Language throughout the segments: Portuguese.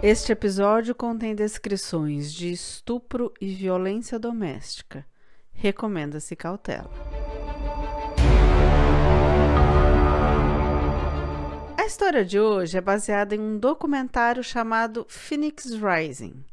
Este episódio contém descrições de estupro e violência doméstica. Recomenda-se cautela. A história de hoje é baseada em um documentário chamado Phoenix Rising.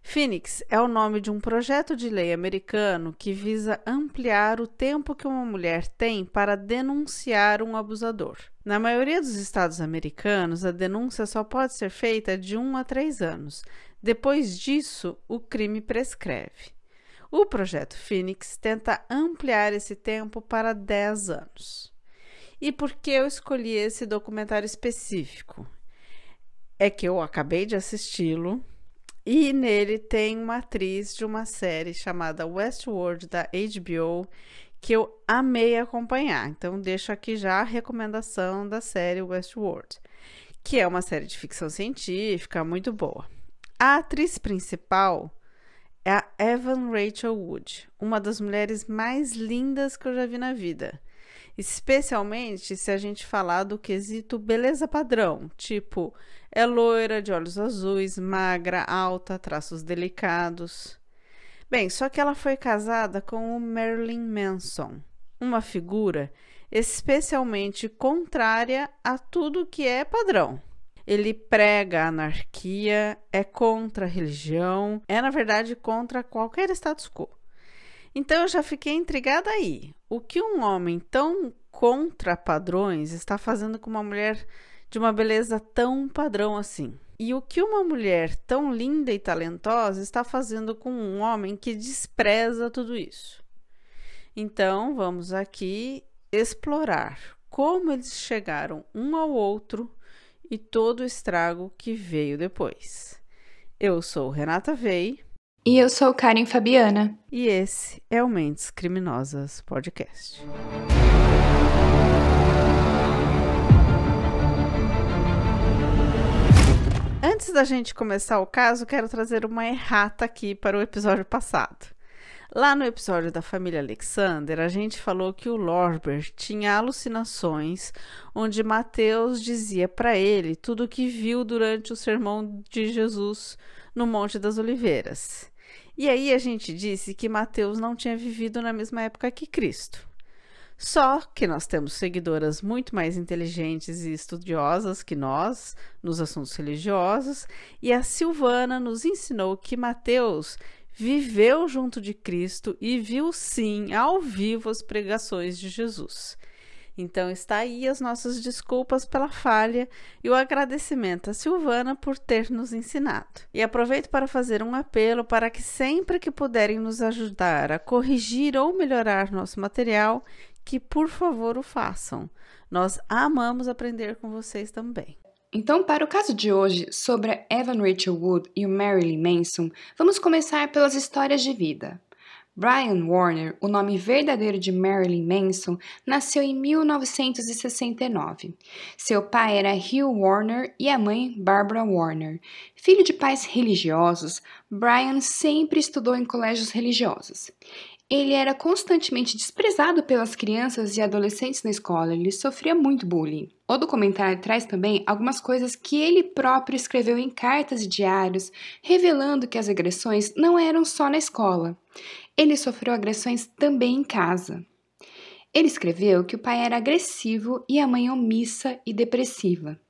Phoenix é o nome de um projeto de lei americano que visa ampliar o tempo que uma mulher tem para denunciar um abusador. Na maioria dos estados americanos, a denúncia só pode ser feita de 1 a 3 anos. Depois disso, o crime prescreve. O projeto Phoenix tenta ampliar esse tempo para 10 anos. E por que eu escolhi esse documentário específico? É que eu acabei de assisti-lo e nele tem uma atriz de uma série chamada Westworld da HBO que eu amei acompanhar. Então deixo aqui já a recomendação da série Westworld, que é uma série de ficção científica muito boa. A atriz principal é a Evan Rachel Wood, uma das mulheres mais lindas que eu já vi na vida. Especialmente se a gente falar do quesito beleza padrão, tipo, é loira, de olhos azuis, magra, alta, traços delicados. Bem, só que ela foi casada com o Marilyn Manson, uma figura especialmente contrária a tudo que é padrão. Ele prega a anarquia, é contra a religião, é na verdade contra qualquer status quo. Então eu já fiquei intrigada aí. O que um homem tão contra padrões está fazendo com uma mulher de uma beleza tão padrão assim? E o que uma mulher tão linda e talentosa está fazendo com um homem que despreza tudo isso? Então, vamos aqui explorar como eles chegaram um ao outro e todo o estrago que veio depois. Eu sou Renata Vei e eu sou Karen Fabiana. E esse é o Mentes Criminosas Podcast. Antes da gente começar o caso, quero trazer uma errata aqui para o episódio passado. Lá no episódio da família Alexander, a gente falou que o Lorber tinha alucinações onde Mateus dizia para ele tudo o que viu durante o sermão de Jesus no Monte das Oliveiras. E aí a gente disse que Mateus não tinha vivido na mesma época que Cristo. Só que nós temos seguidoras muito mais inteligentes e estudiosas que nós nos assuntos religiosos, e a Silvana nos ensinou que Mateus viveu junto de Cristo e viu sim ao vivo as pregações de Jesus. Então está aí as nossas desculpas pela falha e o agradecimento a Silvana por ter nos ensinado. E aproveito para fazer um apelo para que sempre que puderem nos ajudar a corrigir ou melhorar nosso material, que por favor o façam. Nós amamos aprender com vocês também. Então, para o caso de hoje, sobre a Evan Rachel Wood e o Marilyn Manson, vamos começar pelas histórias de vida. Brian Warner, o nome verdadeiro de Marilyn Manson, nasceu em 1969. Seu pai era Hugh Warner e a mãe Barbara Warner. Filho de pais religiosos, Brian sempre estudou em colégios religiosos. Ele era constantemente desprezado pelas crianças e adolescentes na escola, ele sofria muito bullying. O documentário traz também algumas coisas que ele próprio escreveu em cartas e diários, revelando que as agressões não eram só na escola. Ele sofreu agressões também em casa. Ele escreveu que o pai era agressivo e a mãe omissa e depressiva.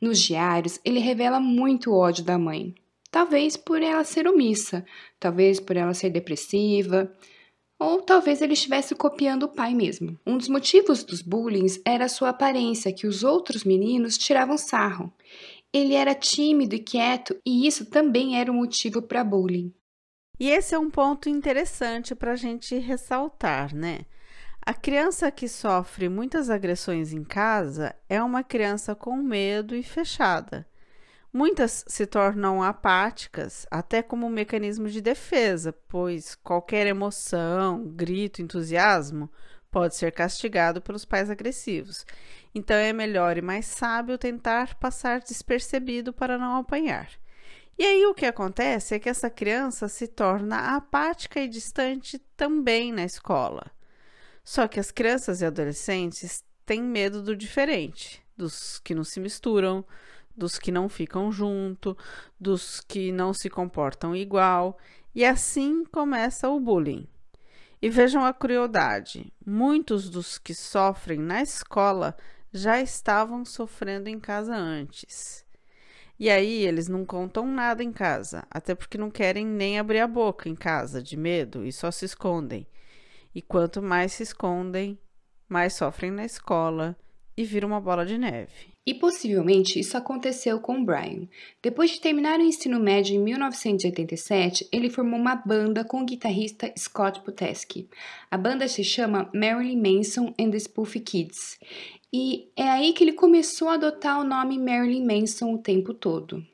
Nos diários, ele revela muito ódio da mãe. Talvez por ela ser omissa, talvez por ela ser depressiva, ou talvez ele estivesse copiando o pai mesmo. Um dos motivos dos bullying era sua aparência, que os outros meninos tiravam sarro. Ele era tímido e quieto, e isso também era um motivo para bullying. E esse é um ponto interessante para a gente ressaltar, né? A criança que sofre muitas agressões em casa é uma criança com medo e fechada. Muitas se tornam apáticas, até como um mecanismo de defesa, pois qualquer emoção, grito, entusiasmo pode ser castigado pelos pais agressivos. Então é melhor e mais sábio tentar passar despercebido para não apanhar. E aí o que acontece é que essa criança se torna apática e distante também na escola. Só que as crianças e adolescentes têm medo do diferente, dos que não se misturam, dos que não ficam junto, dos que não se comportam igual, e assim começa o bullying. E vejam a crueldade: muitos dos que sofrem na escola já estavam sofrendo em casa antes. E aí eles não contam nada em casa, até porque não querem nem abrir a boca em casa de medo e só se escondem. E quanto mais se escondem, mais sofrem na escola e vira uma bola de neve. E possivelmente isso aconteceu com Brian. Depois de terminar o ensino médio em 1987, ele formou uma banda com o guitarrista Scott Putesky. A banda se chama Marilyn Manson and the Spoof Kids. E é aí que ele começou a adotar o nome Marilyn Manson o tempo todo.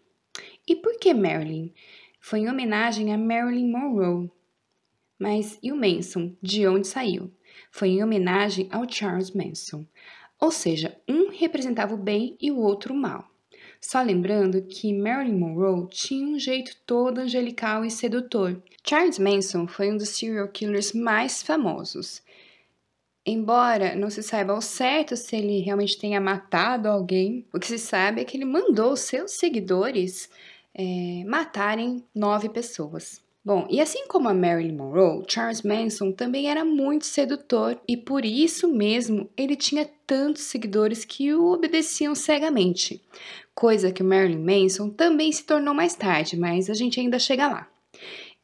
E por que Marilyn? Foi em homenagem a Marilyn Monroe. Mas e o Manson? De onde saiu? Foi em homenagem ao Charles Manson. Ou seja, um representava o bem e o outro o mal. Só lembrando que Marilyn Monroe tinha um jeito todo angelical e sedutor. Charles Manson foi um dos serial killers mais famosos. Embora não se saiba ao certo se ele realmente tenha matado alguém, o que se sabe é que ele mandou seus seguidores é, matarem nove pessoas. Bom, e assim como a Marilyn Monroe, Charles Manson também era muito sedutor e por isso mesmo ele tinha tantos seguidores que o obedeciam cegamente, coisa que Marilyn Manson também se tornou mais tarde, mas a gente ainda chega lá.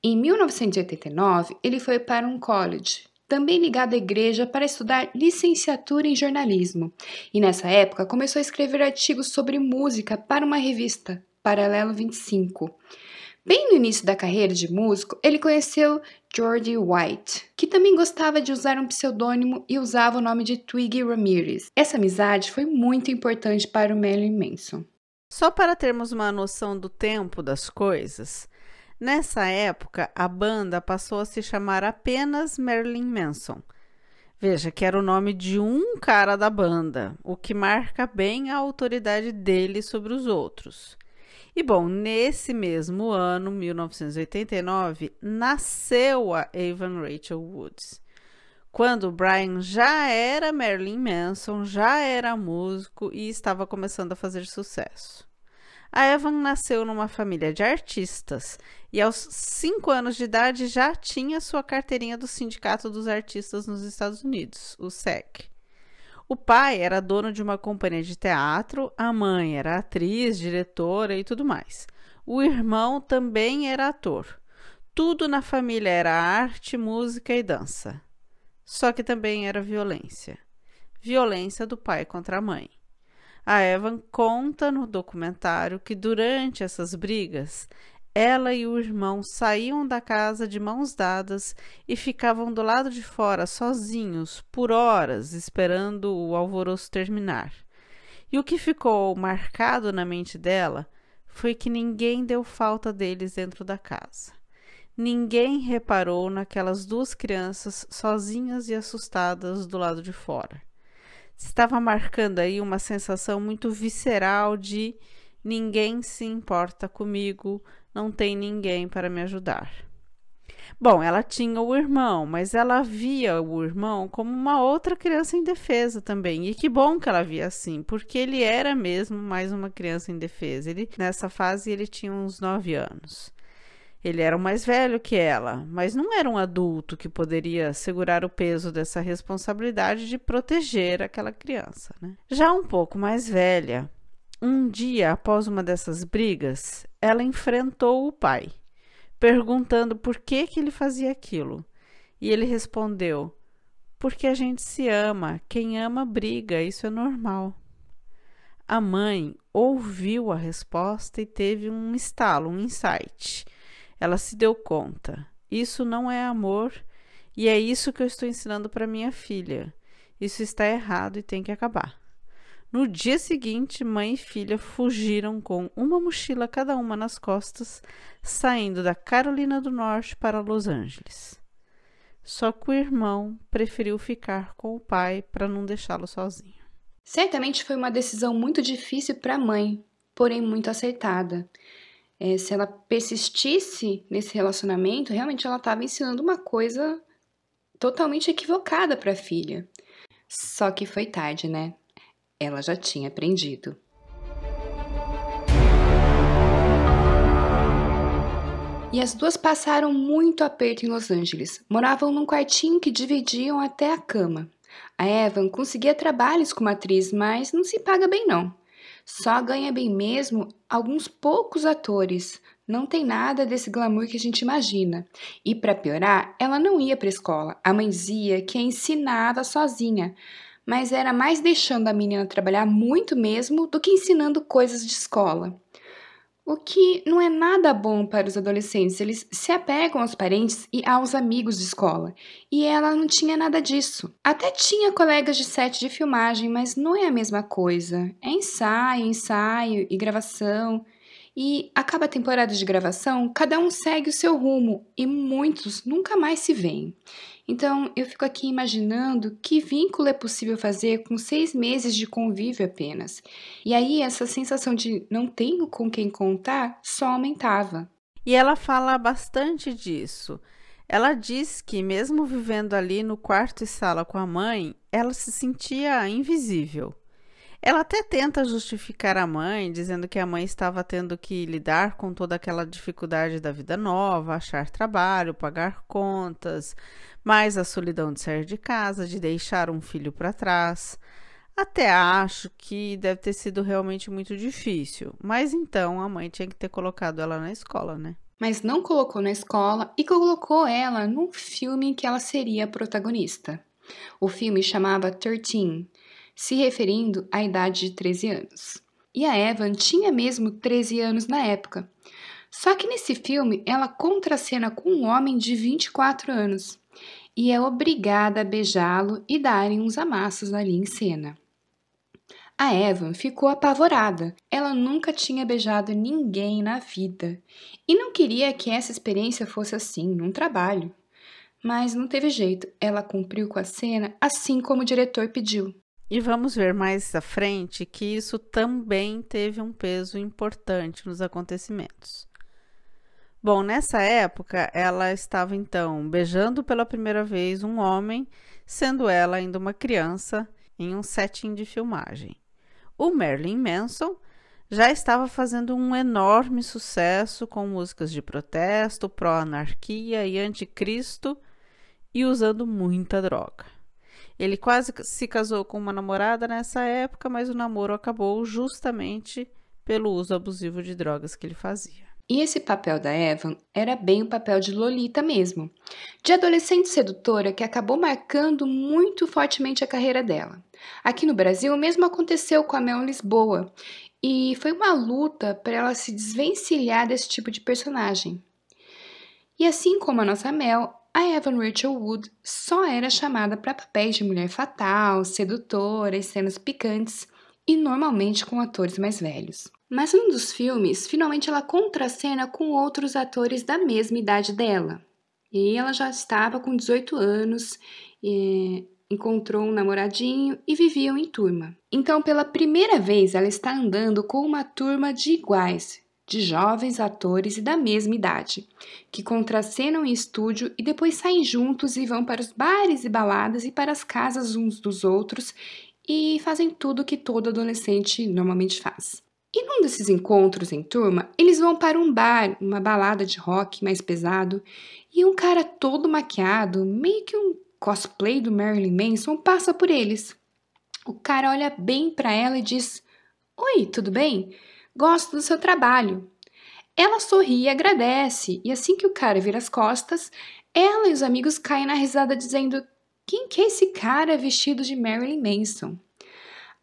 Em 1989, ele foi para um college, também ligado à igreja, para estudar licenciatura em jornalismo, e nessa época começou a escrever artigos sobre música para uma revista, Paralelo 25. Bem no início da carreira de músico, ele conheceu Geordie White, que também gostava de usar um pseudônimo e usava o nome de Twiggy Ramirez. Essa amizade foi muito importante para o Marilyn Manson. Só para termos uma noção do tempo das coisas, nessa época a banda passou a se chamar apenas Marilyn Manson. Veja que era o nome de um cara da banda, o que marca bem a autoridade dele sobre os outros. E bom, nesse mesmo ano, 1989, nasceu a Evan Rachel Woods. Quando Brian já era Marilyn Manson, já era músico e estava começando a fazer sucesso. A Evan nasceu numa família de artistas e aos 5 anos de idade já tinha sua carteirinha do Sindicato dos Artistas nos Estados Unidos, o SEC. O pai era dono de uma companhia de teatro, a mãe era atriz, diretora e tudo mais. O irmão também era ator. Tudo na família era arte, música e dança. Só que também era violência. Violência do pai contra a mãe. A Evan conta no documentário que durante essas brigas ela e o irmão saíam da casa de mãos dadas e ficavam do lado de fora sozinhos por horas esperando o alvoroço terminar. E o que ficou marcado na mente dela foi que ninguém deu falta deles dentro da casa. Ninguém reparou naquelas duas crianças sozinhas e assustadas do lado de fora. Estava marcando aí uma sensação muito visceral de ninguém se importa comigo, não tem ninguém para me ajudar. Bom, ela tinha o irmão, mas ela via o irmão como uma outra criança indefesa também. E que bom que ela via assim, porque ele era mesmo mais uma criança indefesa. Ele, nessa fase ele tinha uns nove anos. Ele era o mais velho que ela, mas não era um adulto que poderia segurar o peso dessa responsabilidade de proteger aquela criança. Né? Já um pouco mais velha, um dia após uma dessas brigas, ela enfrentou o pai, perguntando por que, que ele fazia aquilo. E ele respondeu: Porque a gente se ama, quem ama briga, isso é normal. A mãe ouviu a resposta e teve um estalo, um insight. Ela se deu conta: isso não é amor e é isso que eu estou ensinando para minha filha. Isso está errado e tem que acabar. No dia seguinte, mãe e filha fugiram com uma mochila cada uma nas costas, saindo da Carolina do Norte para Los Angeles. Só que o irmão preferiu ficar com o pai para não deixá-lo sozinho. Certamente foi uma decisão muito difícil para a mãe, porém muito acertada. É, se ela persistisse nesse relacionamento, realmente ela estava ensinando uma coisa totalmente equivocada para a filha. Só que foi tarde, né? ela já tinha aprendido. E as duas passaram muito aperto em Los Angeles. Moravam num quartinho que dividiam até a cama. A Evan conseguia trabalhos como atriz, mas não se paga bem não. Só ganha bem mesmo alguns poucos atores. Não tem nada desse glamour que a gente imagina. E para piorar, ela não ia para escola. A mãe dizia que a ensinava sozinha mas era mais deixando a menina trabalhar muito mesmo do que ensinando coisas de escola. O que não é nada bom para os adolescentes, eles se apegam aos parentes e aos amigos de escola. E ela não tinha nada disso. Até tinha colegas de set de filmagem, mas não é a mesma coisa. É ensaio, ensaio e gravação. E acaba a temporada de gravação, cada um segue o seu rumo e muitos nunca mais se veem. Então eu fico aqui imaginando que vínculo é possível fazer com seis meses de convívio apenas. E aí essa sensação de não tenho com quem contar só aumentava. E ela fala bastante disso. Ela diz que, mesmo vivendo ali no quarto e sala com a mãe, ela se sentia invisível. Ela até tenta justificar a mãe, dizendo que a mãe estava tendo que lidar com toda aquela dificuldade da vida nova, achar trabalho, pagar contas, mais a solidão de sair de casa, de deixar um filho para trás. Até acho que deve ter sido realmente muito difícil, mas então a mãe tinha que ter colocado ela na escola, né? Mas não colocou na escola e colocou ela num filme em que ela seria a protagonista. O filme chamava 13 se referindo à idade de 13 anos. E a Evan tinha mesmo 13 anos na época. Só que nesse filme ela contracena com um homem de 24 anos e é obrigada a beijá-lo e darem uns amassos ali em cena. A Evan ficou apavorada. Ela nunca tinha beijado ninguém na vida e não queria que essa experiência fosse assim, num trabalho. Mas não teve jeito, ela cumpriu com a cena assim como o diretor pediu. E vamos ver mais à frente que isso também teve um peso importante nos acontecimentos. Bom, nessa época, ela estava então beijando pela primeira vez um homem, sendo ela ainda uma criança, em um setting de filmagem. O Marilyn Manson já estava fazendo um enorme sucesso com músicas de protesto, pró-anarquia e anticristo e usando muita droga. Ele quase se casou com uma namorada nessa época, mas o namoro acabou justamente pelo uso abusivo de drogas que ele fazia. E esse papel da Evan era bem o papel de Lolita mesmo, de adolescente sedutora que acabou marcando muito fortemente a carreira dela. Aqui no Brasil, o mesmo aconteceu com a Mel Lisboa, e foi uma luta para ela se desvencilhar desse tipo de personagem. E assim como a nossa Mel, a Evan Rachel Wood só era chamada para papéis de mulher fatal, sedutora cenas picantes, e normalmente com atores mais velhos. Mas num dos filmes, finalmente ela contracena com outros atores da mesma idade dela. E ela já estava com 18 anos, encontrou um namoradinho e viviam em turma. Então, pela primeira vez, ela está andando com uma turma de iguais, de jovens atores e da mesma idade, que contracenam em estúdio e depois saem juntos e vão para os bares e baladas e para as casas uns dos outros e fazem tudo que todo adolescente normalmente faz. E num desses encontros em turma, eles vão para um bar, uma balada de rock mais pesado, e um cara todo maquiado, meio que um cosplay do Marilyn Manson, passa por eles. O cara olha bem para ela e diz: Oi, tudo bem? Gosto do seu trabalho. Ela sorri e agradece, e assim que o cara vira as costas, ela e os amigos caem na risada dizendo: Quem que é esse cara vestido de Marilyn Manson?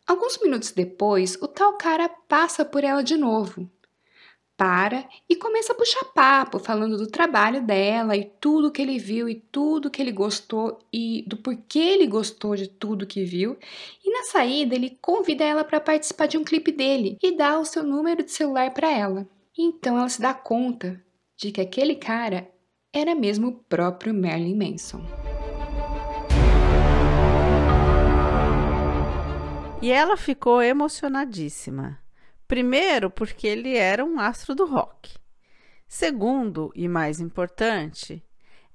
Alguns minutos depois, o tal cara passa por ela de novo para e começa a puxar papo, falando do trabalho dela e tudo que ele viu e tudo que ele gostou e do porquê ele gostou de tudo que viu. E na saída, ele convida ela para participar de um clipe dele e dá o seu número de celular para ela. Então ela se dá conta de que aquele cara era mesmo o próprio Marilyn Manson. E ela ficou emocionadíssima. Primeiro, porque ele era um astro do rock. Segundo, e mais importante,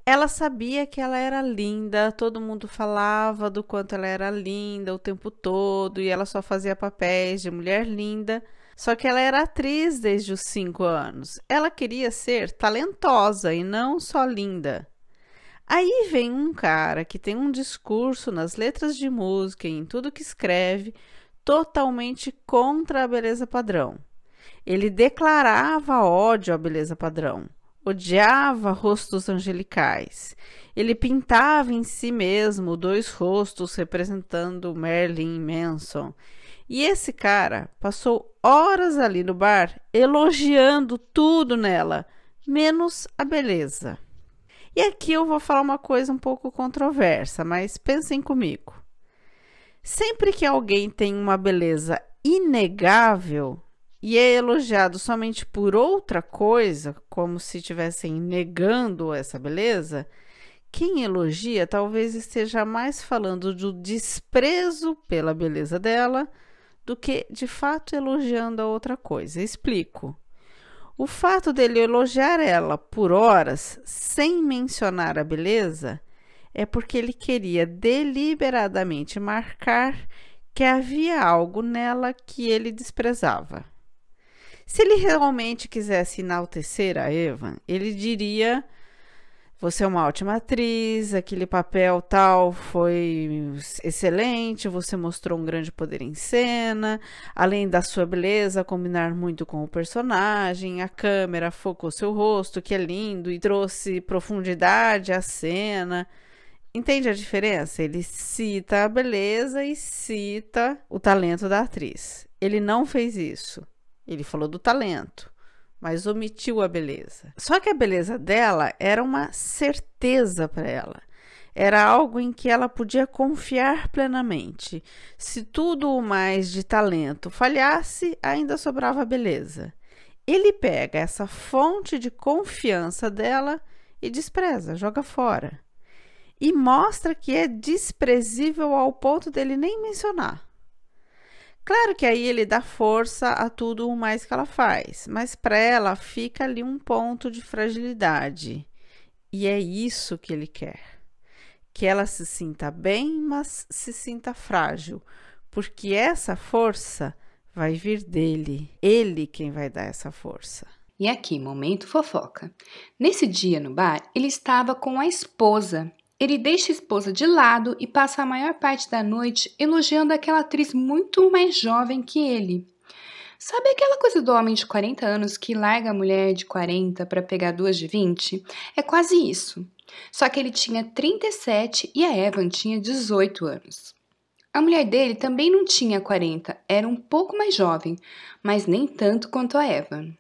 ela sabia que ela era linda, todo mundo falava do quanto ela era linda o tempo todo e ela só fazia papéis de mulher linda, Só que ela era atriz desde os 5 anos. Ela queria ser talentosa e não só linda. Aí vem um cara que tem um discurso nas letras de música e em tudo que escreve totalmente contra a beleza padrão. Ele declarava ódio à beleza padrão, odiava rostos angelicais. Ele pintava em si mesmo dois rostos representando Marilyn Manson. E esse cara passou horas ali no bar elogiando tudo nela, menos a beleza. E aqui eu vou falar uma coisa um pouco controversa, mas pensem comigo. Sempre que alguém tem uma beleza inegável e é elogiado somente por outra coisa, como se estivessem negando essa beleza, quem elogia talvez esteja mais falando do desprezo pela beleza dela do que de fato elogiando a outra coisa. Explico. O fato dele elogiar ela por horas sem mencionar a beleza é porque ele queria deliberadamente marcar que havia algo nela que ele desprezava. Se ele realmente quisesse enaltecer a Eva, ele diria: Você é uma ótima atriz, aquele papel tal foi excelente, você mostrou um grande poder em cena, além da sua beleza combinar muito com o personagem, a câmera focou seu rosto, que é lindo, e trouxe profundidade à cena. Entende a diferença? Ele cita a beleza e cita o talento da atriz. Ele não fez isso. Ele falou do talento, mas omitiu a beleza. Só que a beleza dela era uma certeza para ela. Era algo em que ela podia confiar plenamente. Se tudo o mais de talento falhasse, ainda sobrava beleza. Ele pega essa fonte de confiança dela e despreza, joga fora e mostra que é desprezível ao ponto dele nem mencionar. Claro que aí ele dá força a tudo o mais que ela faz, mas para ela fica ali um ponto de fragilidade. E é isso que ele quer. Que ela se sinta bem, mas se sinta frágil, porque essa força vai vir dele. Ele quem vai dar essa força. E aqui, momento fofoca. Nesse dia no bar, ele estava com a esposa ele deixa a esposa de lado e passa a maior parte da noite elogiando aquela atriz muito mais jovem que ele. Sabe aquela coisa do homem de 40 anos que larga a mulher de 40 para pegar duas de 20? É quase isso. Só que ele tinha 37 e a Evan tinha 18 anos. A mulher dele também não tinha 40, era um pouco mais jovem, mas nem tanto quanto a Evan.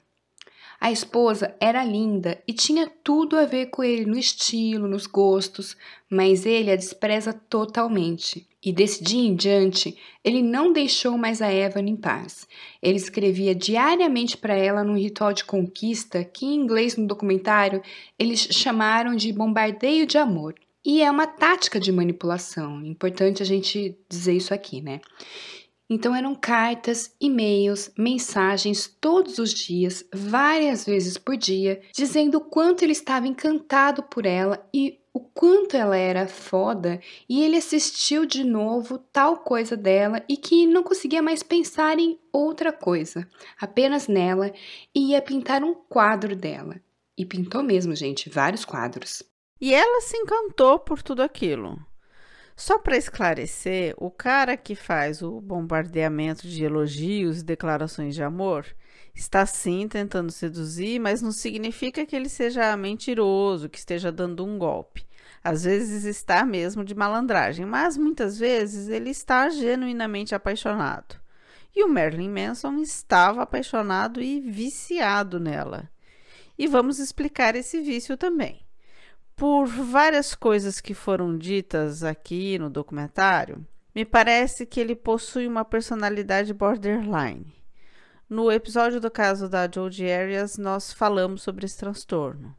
A esposa era linda e tinha tudo a ver com ele no estilo, nos gostos, mas ele a despreza totalmente. E desse dia em diante, ele não deixou mais a Evan em paz. Ele escrevia diariamente para ela num ritual de conquista que, em inglês no documentário, eles chamaram de bombardeio de amor. E é uma tática de manipulação. Importante a gente dizer isso aqui, né? Então eram cartas, e-mails, mensagens todos os dias, várias vezes por dia, dizendo o quanto ele estava encantado por ela e o quanto ela era foda, e ele assistiu de novo tal coisa dela e que não conseguia mais pensar em outra coisa, apenas nela, e ia pintar um quadro dela. E pintou mesmo, gente, vários quadros. E ela se encantou por tudo aquilo. Só para esclarecer, o cara que faz o bombardeamento de elogios e declarações de amor está sim tentando seduzir, mas não significa que ele seja mentiroso, que esteja dando um golpe. Às vezes está mesmo de malandragem, mas muitas vezes ele está genuinamente apaixonado. E o Marilyn Manson estava apaixonado e viciado nela. E vamos explicar esse vício também por várias coisas que foram ditas aqui no documentário, me parece que ele possui uma personalidade borderline. No episódio do caso da Jodie Arias, nós falamos sobre esse transtorno.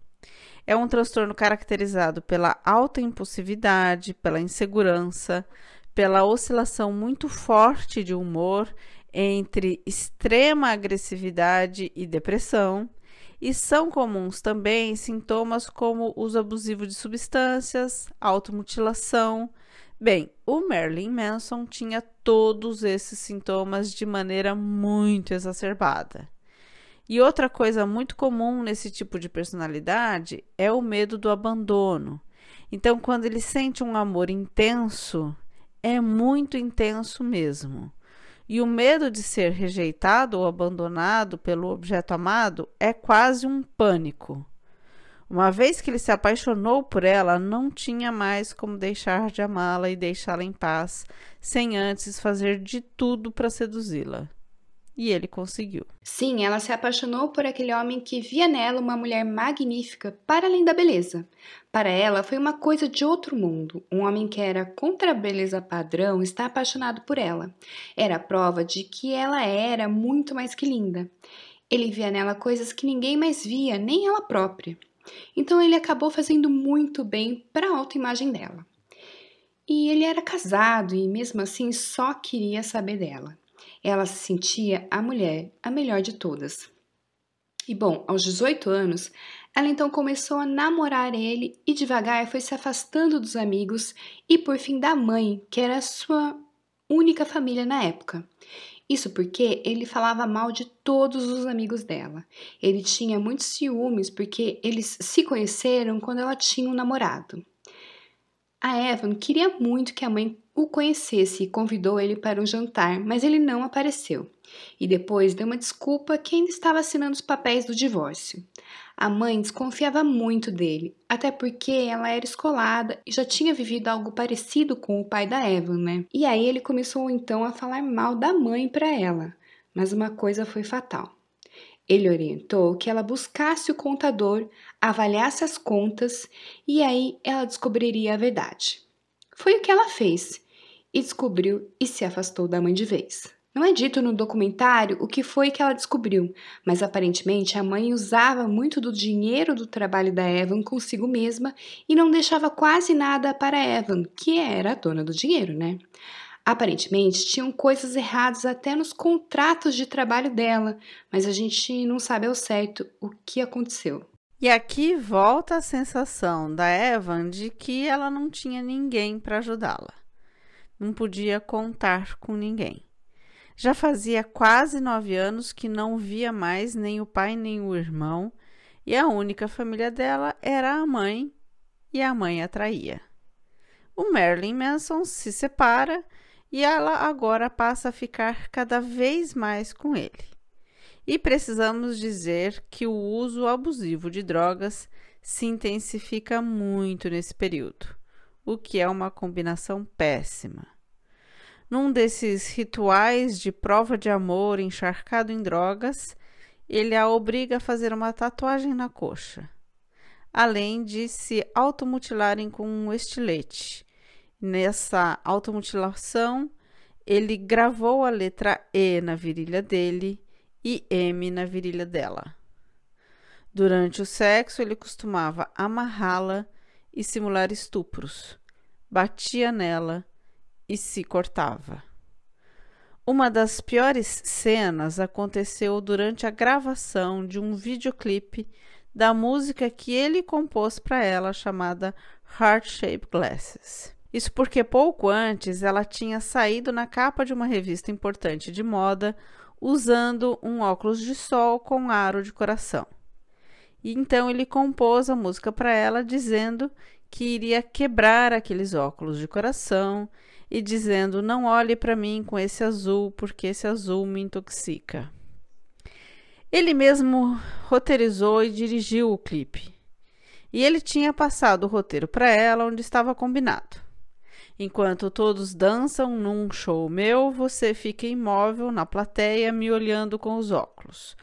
É um transtorno caracterizado pela alta impulsividade, pela insegurança, pela oscilação muito forte de humor entre extrema agressividade e depressão, e são comuns também sintomas como uso abusivo de substâncias, automutilação, Bem, o Marilyn Manson tinha todos esses sintomas de maneira muito exacerbada. E outra coisa muito comum nesse tipo de personalidade é o medo do abandono. Então, quando ele sente um amor intenso, é muito intenso mesmo. E o medo de ser rejeitado ou abandonado pelo objeto amado é quase um pânico. Uma vez que ele se apaixonou por ela, não tinha mais como deixar de amá-la e deixá-la em paz, sem antes fazer de tudo para seduzi-la. E ele conseguiu. Sim, ela se apaixonou por aquele homem que via nela uma mulher magnífica, para além da beleza. Para ela, foi uma coisa de outro mundo. Um homem que era contra a beleza padrão está apaixonado por ela. Era prova de que ela era muito mais que linda. Ele via nela coisas que ninguém mais via, nem ela própria. Então ele acabou fazendo muito bem para a autoimagem dela. E ele era casado e mesmo assim só queria saber dela. Ela se sentia a mulher, a melhor de todas. E bom, aos 18 anos, ela então começou a namorar ele e devagar foi se afastando dos amigos e por fim da mãe, que era a sua única família na época. Isso porque ele falava mal de todos os amigos dela. Ele tinha muitos ciúmes porque eles se conheceram quando ela tinha um namorado. A Evan queria muito que a mãe o conhecesse e convidou ele para um jantar, mas ele não apareceu. E depois deu uma desculpa que ainda estava assinando os papéis do divórcio. A mãe desconfiava muito dele, até porque ela era escolada e já tinha vivido algo parecido com o pai da Evan, né? E aí ele começou então a falar mal da mãe para ela, mas uma coisa foi fatal. Ele orientou que ela buscasse o contador, avaliasse as contas e aí ela descobriria a verdade. Foi o que ela fez e descobriu e se afastou da mãe de vez. Não é dito no documentário o que foi que ela descobriu, mas aparentemente a mãe usava muito do dinheiro do trabalho da Evan consigo mesma e não deixava quase nada para Evan, que era a dona do dinheiro, né? Aparentemente tinham coisas erradas até nos contratos de trabalho dela, mas a gente não sabe ao certo o que aconteceu. E aqui volta a sensação da Evan de que ela não tinha ninguém para ajudá-la. Não podia contar com ninguém. Já fazia quase nove anos que não via mais nem o pai nem o irmão, e a única família dela era a mãe, e a mãe a traía. O Marilyn Manson se separa e ela agora passa a ficar cada vez mais com ele. E precisamos dizer que o uso abusivo de drogas se intensifica muito nesse período, o que é uma combinação péssima. Num desses rituais de prova de amor encharcado em drogas, ele a obriga a fazer uma tatuagem na coxa, além de se automutilarem com um estilete. Nessa automutilação, ele gravou a letra E na virilha dele e M na virilha dela. Durante o sexo, ele costumava amarrá-la e simular estupros. Batia nela e se cortava. Uma das piores cenas aconteceu durante a gravação de um videoclipe da música que ele compôs para ela chamada Heart Shaped Glasses. Isso porque pouco antes ela tinha saído na capa de uma revista importante de moda usando um óculos de sol com aro de coração. E então ele compôs a música para ela dizendo que iria quebrar aqueles óculos de coração e dizendo: Não olhe para mim com esse azul, porque esse azul me intoxica. Ele mesmo roteirizou e dirigiu o clipe. E ele tinha passado o roteiro para ela onde estava combinado. Enquanto todos dançam num show meu, você fica imóvel na plateia me olhando com os óculos.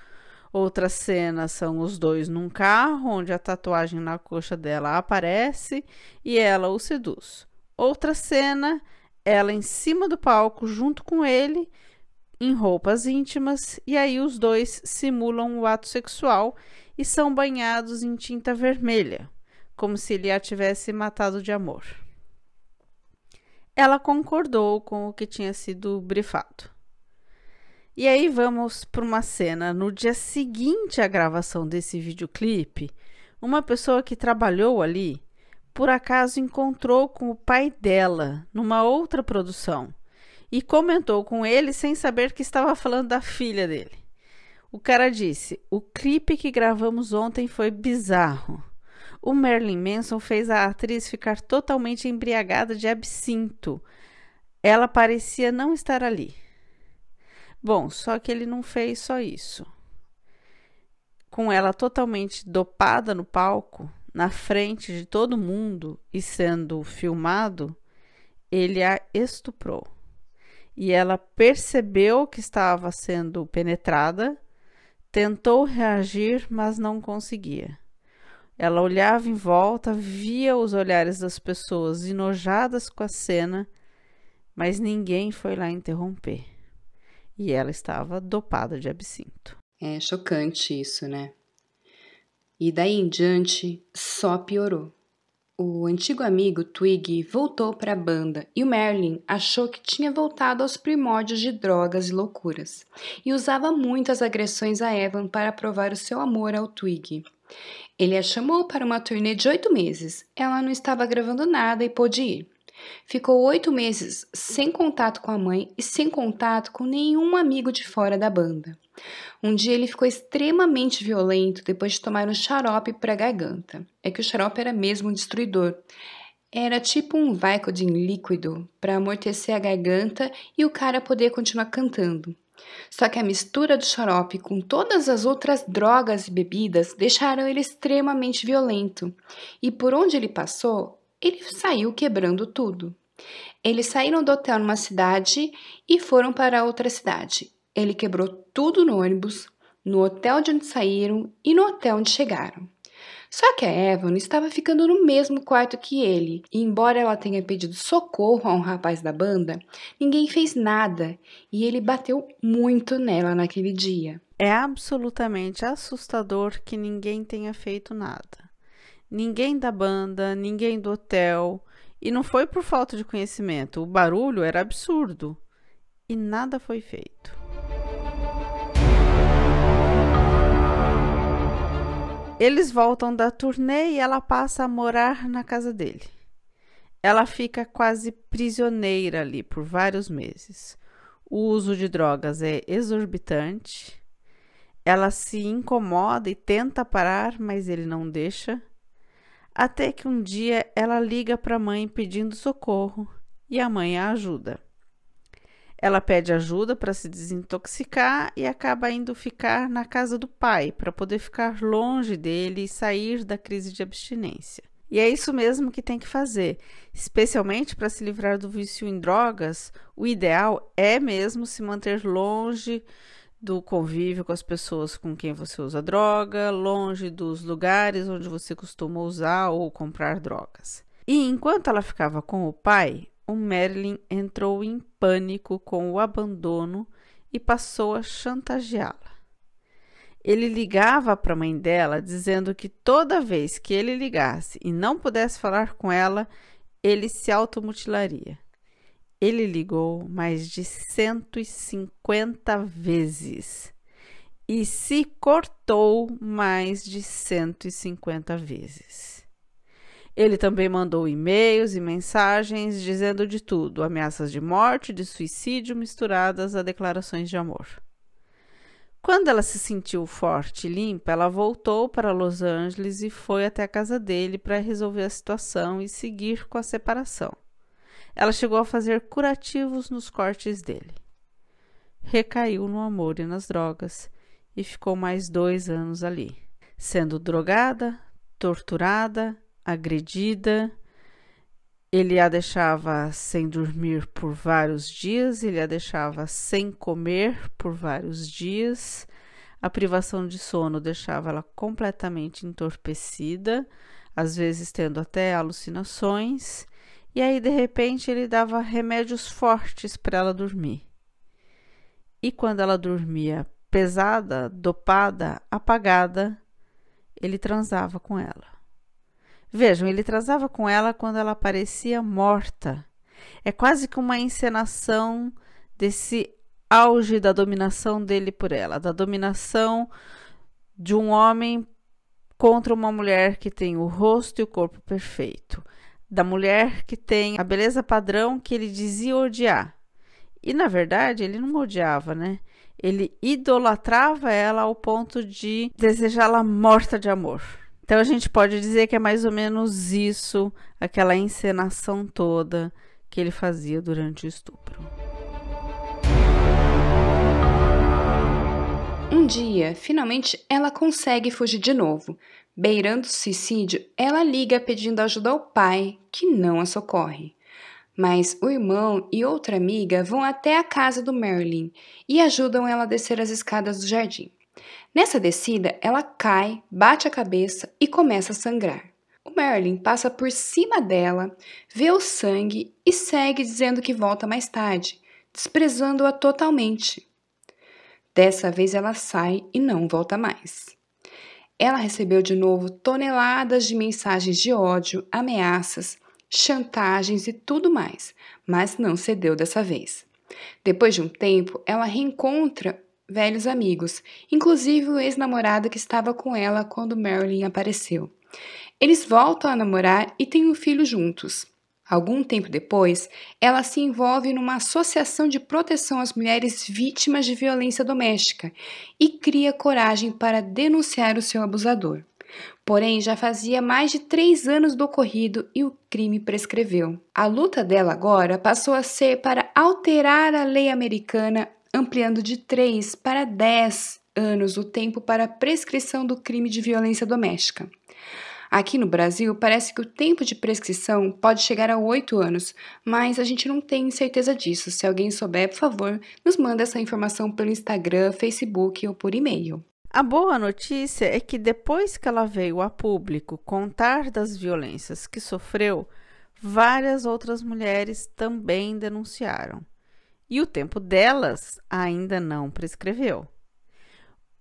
Outras cenas são os dois num carro, onde a tatuagem na coxa dela aparece e ela o seduz. Outra cena ela em cima do palco junto com ele, em roupas íntimas, e aí os dois simulam o ato sexual e são banhados em tinta vermelha, como se ele a tivesse matado de amor. Ela concordou com o que tinha sido brifado. E aí vamos para uma cena. No dia seguinte à gravação desse videoclipe, uma pessoa que trabalhou ali por acaso encontrou com o pai dela numa outra produção e comentou com ele sem saber que estava falando da filha dele. O cara disse: O clipe que gravamos ontem foi bizarro. O Marilyn Manson fez a atriz ficar totalmente embriagada de absinto. Ela parecia não estar ali. Bom, só que ele não fez só isso. Com ela totalmente dopada no palco, na frente de todo mundo e sendo filmado, ele a estuprou e ela percebeu que estava sendo penetrada, tentou reagir, mas não conseguia. Ela olhava em volta, via os olhares das pessoas enojadas com a cena, mas ninguém foi lá interromper. E ela estava dopada de absinto. É chocante isso, né? E daí em diante só piorou. O antigo amigo Twig voltou para a banda e o Merlin achou que tinha voltado aos primórdios de drogas e loucuras, e usava muitas agressões a Evan para provar o seu amor ao Twig. Ele a chamou para uma turnê de oito meses. Ela não estava gravando nada e pôde ir. Ficou oito meses sem contato com a mãe e sem contato com nenhum amigo de fora da banda. Um dia ele ficou extremamente violento depois de tomar um xarope para a garganta. É que o xarope era mesmo destruidor. Era tipo um Vicodin líquido para amortecer a garganta e o cara poder continuar cantando. Só que a mistura do xarope com todas as outras drogas e bebidas deixaram ele extremamente violento. E por onde ele passou, ele saiu quebrando tudo. Eles saíram do hotel numa cidade e foram para outra cidade. Ele quebrou tudo no ônibus, no hotel de onde saíram e no hotel onde chegaram. Só que a Evan estava ficando no mesmo quarto que ele, e embora ela tenha pedido socorro a um rapaz da banda, ninguém fez nada e ele bateu muito nela naquele dia. É absolutamente assustador que ninguém tenha feito nada. Ninguém da banda, ninguém do hotel, e não foi por falta de conhecimento, o barulho era absurdo e nada foi feito. Eles voltam da turnê e ela passa a morar na casa dele. Ela fica quase prisioneira ali por vários meses. O uso de drogas é exorbitante. Ela se incomoda e tenta parar, mas ele não deixa. Até que um dia ela liga para a mãe pedindo socorro e a mãe a ajuda. Ela pede ajuda para se desintoxicar e acaba indo ficar na casa do pai para poder ficar longe dele e sair da crise de abstinência. E é isso mesmo que tem que fazer, especialmente para se livrar do vício em drogas. O ideal é mesmo se manter longe do convívio com as pessoas com quem você usa droga, longe dos lugares onde você costuma usar ou comprar drogas. E enquanto ela ficava com o pai, o Merlin entrou em pânico com o abandono e passou a chantageá-la. Ele ligava para a mãe dela dizendo que toda vez que ele ligasse e não pudesse falar com ela, ele se automutilaria. Ele ligou mais de 150 vezes e se cortou mais de 150 vezes. Ele também mandou e-mails e mensagens dizendo de tudo, ameaças de morte, de suicídio misturadas a declarações de amor. Quando ela se sentiu forte e limpa, ela voltou para Los Angeles e foi até a casa dele para resolver a situação e seguir com a separação. Ela chegou a fazer curativos nos cortes dele. Recaiu no amor e nas drogas e ficou mais dois anos ali, sendo drogada, torturada agredida. Ele a deixava sem dormir por vários dias, ele a deixava sem comer por vários dias. A privação de sono deixava ela completamente entorpecida, às vezes tendo até alucinações. E aí, de repente, ele dava remédios fortes para ela dormir. E quando ela dormia pesada, dopada, apagada, ele transava com ela. Vejam, ele transava com ela quando ela parecia morta. É quase que uma encenação desse auge da dominação dele por ela, da dominação de um homem contra uma mulher que tem o rosto e o corpo perfeito, da mulher que tem a beleza padrão que ele dizia odiar. E na verdade, ele não odiava, né? Ele idolatrava ela ao ponto de desejá-la morta de amor. Então a gente pode dizer que é mais ou menos isso, aquela encenação toda que ele fazia durante o estupro. Um dia, finalmente, ela consegue fugir de novo. Beirando o suicídio, ela liga pedindo ajuda ao pai, que não a socorre. Mas o irmão e outra amiga vão até a casa do Marilyn e ajudam ela a descer as escadas do jardim. Nessa descida, ela cai, bate a cabeça e começa a sangrar. O Marilyn passa por cima dela, vê o sangue e segue dizendo que volta mais tarde, desprezando-a totalmente. Dessa vez ela sai e não volta mais. Ela recebeu de novo toneladas de mensagens de ódio, ameaças, chantagens e tudo mais, mas não cedeu dessa vez. Depois de um tempo, ela reencontra velhos amigos, inclusive o ex-namorado que estava com ela quando Marilyn apareceu. Eles voltam a namorar e têm um filho juntos. Algum tempo depois, ela se envolve numa associação de proteção às mulheres vítimas de violência doméstica e cria coragem para denunciar o seu abusador. Porém, já fazia mais de três anos do ocorrido e o crime prescreveu. A luta dela agora passou a ser para alterar a lei americana, ampliando de três para dez anos o tempo para a prescrição do crime de violência doméstica. Aqui no Brasil, parece que o tempo de prescrição pode chegar a oito anos, mas a gente não tem certeza disso. Se alguém souber, por favor, nos manda essa informação pelo Instagram, Facebook ou por e-mail. A boa notícia é que depois que ela veio a público contar das violências que sofreu, várias outras mulheres também denunciaram. E o tempo delas ainda não prescreveu.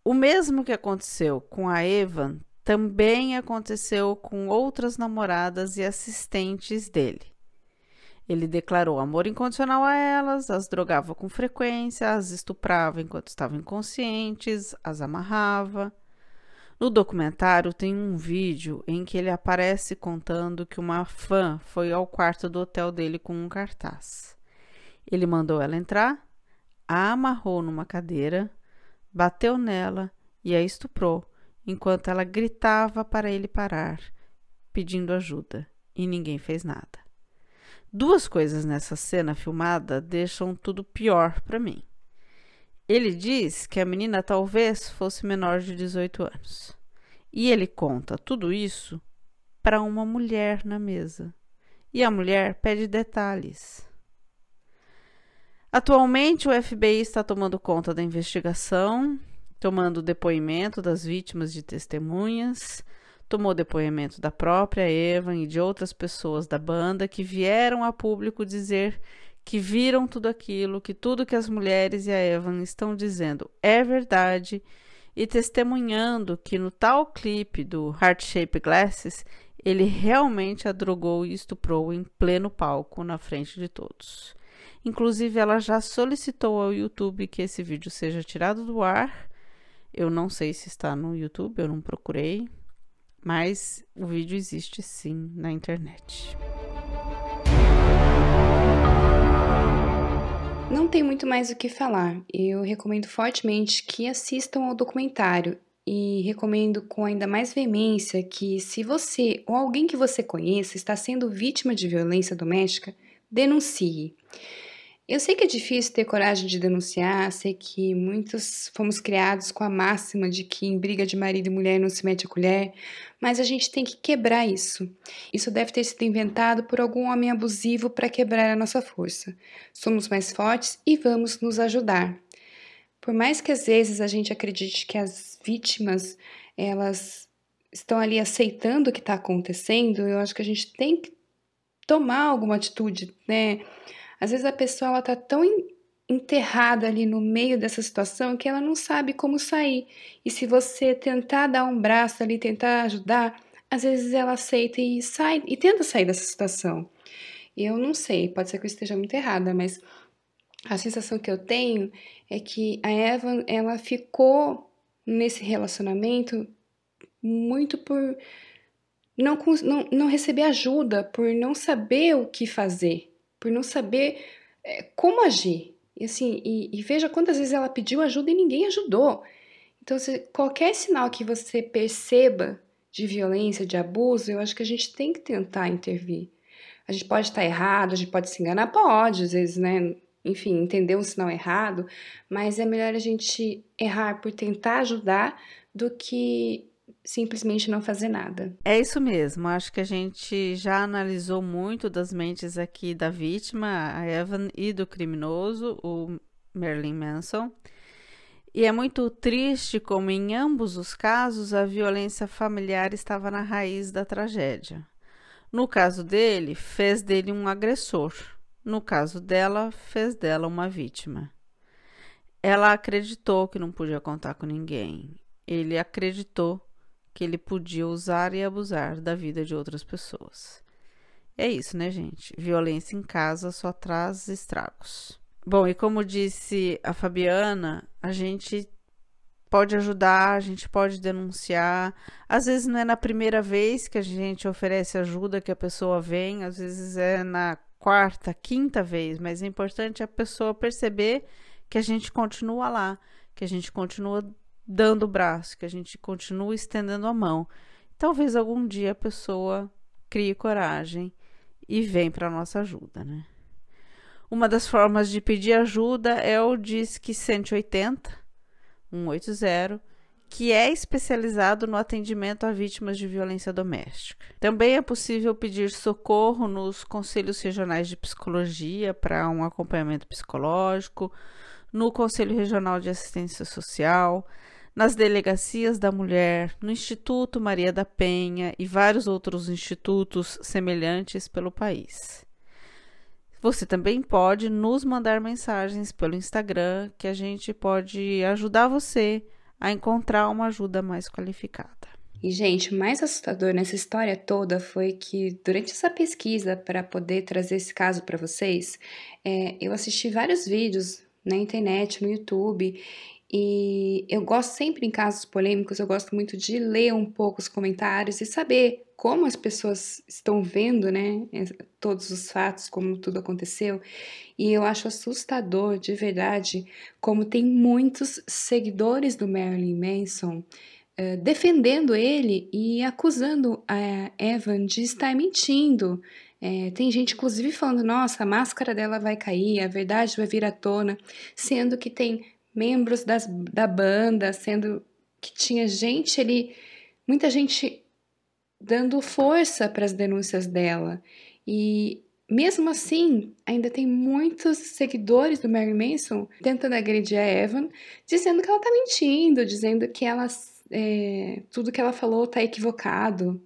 O mesmo que aconteceu com a Evan também aconteceu com outras namoradas e assistentes dele. Ele declarou amor incondicional a elas, as drogava com frequência, as estuprava enquanto estavam inconscientes, as amarrava. No documentário tem um vídeo em que ele aparece contando que uma fã foi ao quarto do hotel dele com um cartaz. Ele mandou ela entrar, a amarrou numa cadeira, bateu nela e a estuprou, enquanto ela gritava para ele parar, pedindo ajuda, e ninguém fez nada. Duas coisas nessa cena filmada deixam tudo pior para mim. Ele diz que a menina talvez fosse menor de 18 anos. E ele conta tudo isso para uma mulher na mesa. E a mulher pede detalhes. Atualmente, o FBI está tomando conta da investigação, tomando depoimento das vítimas de testemunhas tomou depoimento da própria Evan e de outras pessoas da banda que vieram a público dizer que viram tudo aquilo, que tudo que as mulheres e a Evan estão dizendo é verdade e testemunhando que no tal clipe do Heart Shape Glasses ele realmente a drogou e estuprou em pleno palco na frente de todos. Inclusive, ela já solicitou ao YouTube que esse vídeo seja tirado do ar. Eu não sei se está no YouTube, eu não procurei, mas o vídeo existe sim na internet. Não tem muito mais o que falar. Eu recomendo fortemente que assistam ao documentário e recomendo com ainda mais veemência que, se você ou alguém que você conheça está sendo vítima de violência doméstica, denuncie. Eu sei que é difícil ter coragem de denunciar, sei que muitos fomos criados com a máxima de que em briga de marido e mulher não se mete a colher, mas a gente tem que quebrar isso. Isso deve ter sido inventado por algum homem abusivo para quebrar a nossa força. Somos mais fortes e vamos nos ajudar. Por mais que às vezes a gente acredite que as vítimas elas estão ali aceitando o que está acontecendo, eu acho que a gente tem que tomar alguma atitude, né? Às vezes a pessoa está tão enterrada ali no meio dessa situação que ela não sabe como sair. E se você tentar dar um braço ali, tentar ajudar, às vezes ela aceita e sai e tenta sair dessa situação. Eu não sei, pode ser que eu esteja muito errada, mas a sensação que eu tenho é que a Evan ela ficou nesse relacionamento muito por não, não, não receber ajuda, por não saber o que fazer, por não saber é, como agir. E, assim, e, e, veja quantas vezes ela pediu ajuda e ninguém ajudou. Então, se, qualquer sinal que você perceba de violência, de abuso, eu acho que a gente tem que tentar intervir. A gente pode estar errado, a gente pode se enganar, pode, às vezes, né? Enfim, entender um sinal errado, mas é melhor a gente errar por tentar ajudar do que simplesmente não fazer nada. É isso mesmo. Acho que a gente já analisou muito das mentes aqui da vítima, a Evan, e do criminoso, o Marilyn Manson. E é muito triste como em ambos os casos a violência familiar estava na raiz da tragédia. No caso dele, fez dele um agressor. No caso dela, fez dela uma vítima. Ela acreditou que não podia contar com ninguém. Ele acreditou que ele podia usar e abusar da vida de outras pessoas. É isso, né, gente? Violência em casa só traz estragos. Bom, e como disse a Fabiana, a gente pode ajudar, a gente pode denunciar. Às vezes não é na primeira vez que a gente oferece ajuda que a pessoa vem, às vezes é na quarta, quinta vez, mas é importante a pessoa perceber que a gente continua lá, que a gente continua dando o braço, que a gente continua estendendo a mão. Talvez algum dia a pessoa crie coragem e vem para nossa ajuda, né? Uma das formas de pedir ajuda é o Disque 180, 180, que é especializado no atendimento a vítimas de violência doméstica. Também é possível pedir socorro nos conselhos regionais de psicologia para um acompanhamento psicológico, no Conselho Regional de Assistência Social, nas delegacias da mulher, no Instituto Maria da Penha e vários outros institutos semelhantes pelo país. Você também pode nos mandar mensagens pelo Instagram que a gente pode ajudar você a encontrar uma ajuda mais qualificada. E, gente, o mais assustador nessa história toda foi que, durante essa pesquisa para poder trazer esse caso para vocês, é, eu assisti vários vídeos na internet, no YouTube, e eu gosto sempre em casos polêmicos, eu gosto muito de ler um pouco os comentários e saber como as pessoas estão vendo, né, todos os fatos, como tudo aconteceu. E eu acho assustador, de verdade, como tem muitos seguidores do Marilyn Manson uh, defendendo ele e acusando a Evan de estar mentindo. É, tem gente, inclusive, falando: nossa, a máscara dela vai cair, a verdade vai vir à tona, sendo que tem membros das, da banda, sendo que tinha gente ali, muita gente dando força para as denúncias dela. E mesmo assim, ainda tem muitos seguidores do Mary Manson tentando agredir a Evan, dizendo que ela tá mentindo, dizendo que ela, é, tudo que ela falou tá equivocado.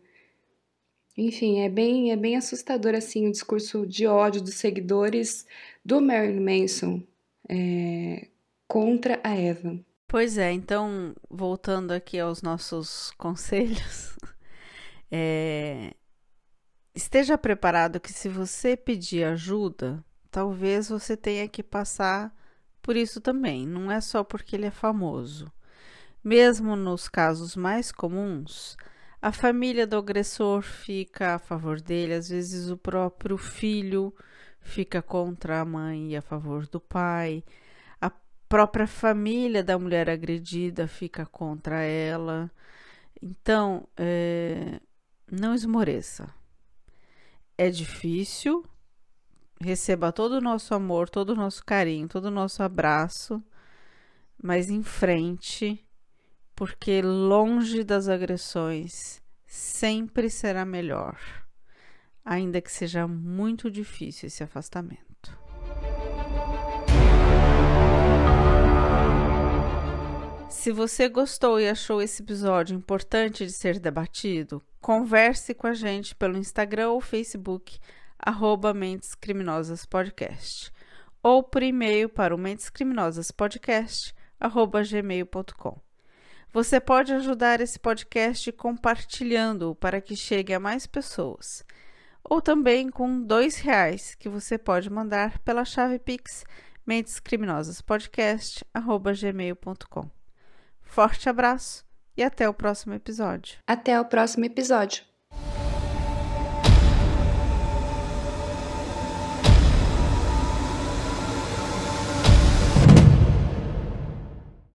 Enfim, é bem, é bem assustador assim o discurso de ódio dos seguidores do Marilyn Manson é, contra a Eva. Pois é, então, voltando aqui aos nossos conselhos, é, esteja preparado que se você pedir ajuda, talvez você tenha que passar por isso também. Não é só porque ele é famoso. Mesmo nos casos mais comuns, a família do agressor fica a favor dele, às vezes o próprio filho fica contra a mãe e a favor do pai própria família da mulher agredida fica contra ela. Então, é, não esmoreça. É difícil, receba todo o nosso amor, todo o nosso carinho, todo o nosso abraço, mas em frente, porque longe das agressões sempre será melhor, ainda que seja muito difícil esse afastamento. Se você gostou e achou esse episódio importante de ser debatido, converse com a gente pelo Instagram ou Facebook, arroba Mentes Criminosas Podcast, ou por e-mail para o mentescriminosaspodcast.gmail.com. Você pode ajudar esse podcast compartilhando-o para que chegue a mais pessoas, ou também com dois reais que você pode mandar pela chave Pix mentescriminosaspodcast.gmail.com. Forte abraço e até o próximo episódio. Até o próximo episódio.